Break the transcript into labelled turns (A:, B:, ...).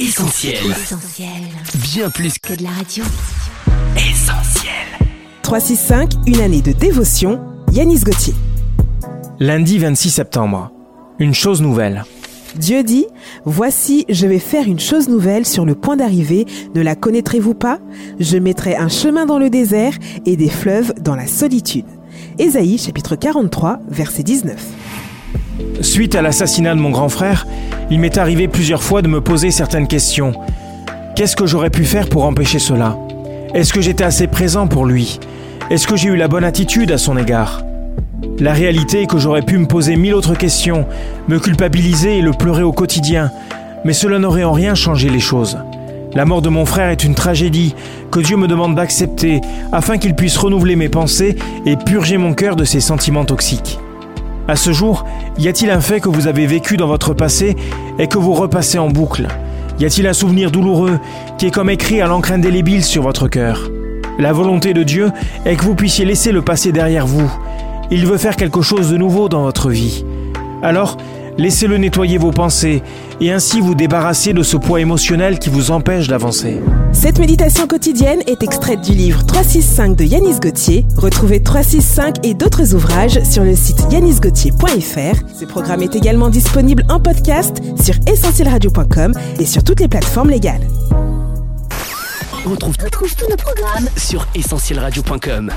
A: Essentiel. Bien plus
B: que de la radio.
A: Essentiel.
C: 365, une année de dévotion. Yanis Gauthier.
D: Lundi 26 septembre. Une chose nouvelle.
C: Dieu dit, Voici, je vais faire une chose nouvelle sur le point d'arriver, ne la connaîtrez-vous pas? Je mettrai un chemin dans le désert et des fleuves dans la solitude. Ésaïe chapitre 43, verset 19.
D: Suite à l'assassinat de mon grand frère, il m'est arrivé plusieurs fois de me poser certaines questions. Qu'est-ce que j'aurais pu faire pour empêcher cela? Est-ce que j'étais assez présent pour lui? Est-ce que j'ai eu la bonne attitude à son égard? La réalité est que j'aurais pu me poser mille autres questions, me culpabiliser et le pleurer au quotidien, mais cela n'aurait en rien changé les choses. La mort de mon frère est une tragédie que Dieu me demande d'accepter afin qu'il puisse renouveler mes pensées et purger mon cœur de ses sentiments toxiques. À ce jour, y a-t-il un fait que vous avez vécu dans votre passé et que vous repassez en boucle? Y a-t-il un souvenir douloureux qui est comme écrit à l'encre indélébile sur votre cœur? La volonté de Dieu est que vous puissiez laisser le passé derrière vous. Il veut faire quelque chose de nouveau dans votre vie. Alors, Laissez-le nettoyer vos pensées et ainsi vous débarrasser de ce poids émotionnel qui vous empêche d'avancer.
C: Cette méditation quotidienne est extraite du livre 365 de Yanis Gauthier. Retrouvez 365 et d'autres ouvrages sur le site yanisgauthier.fr. Ce programme est également disponible en podcast sur essentielradio.com et sur toutes les plateformes légales.
A: On retrouve, tous nos programmes sur essentielradio.com.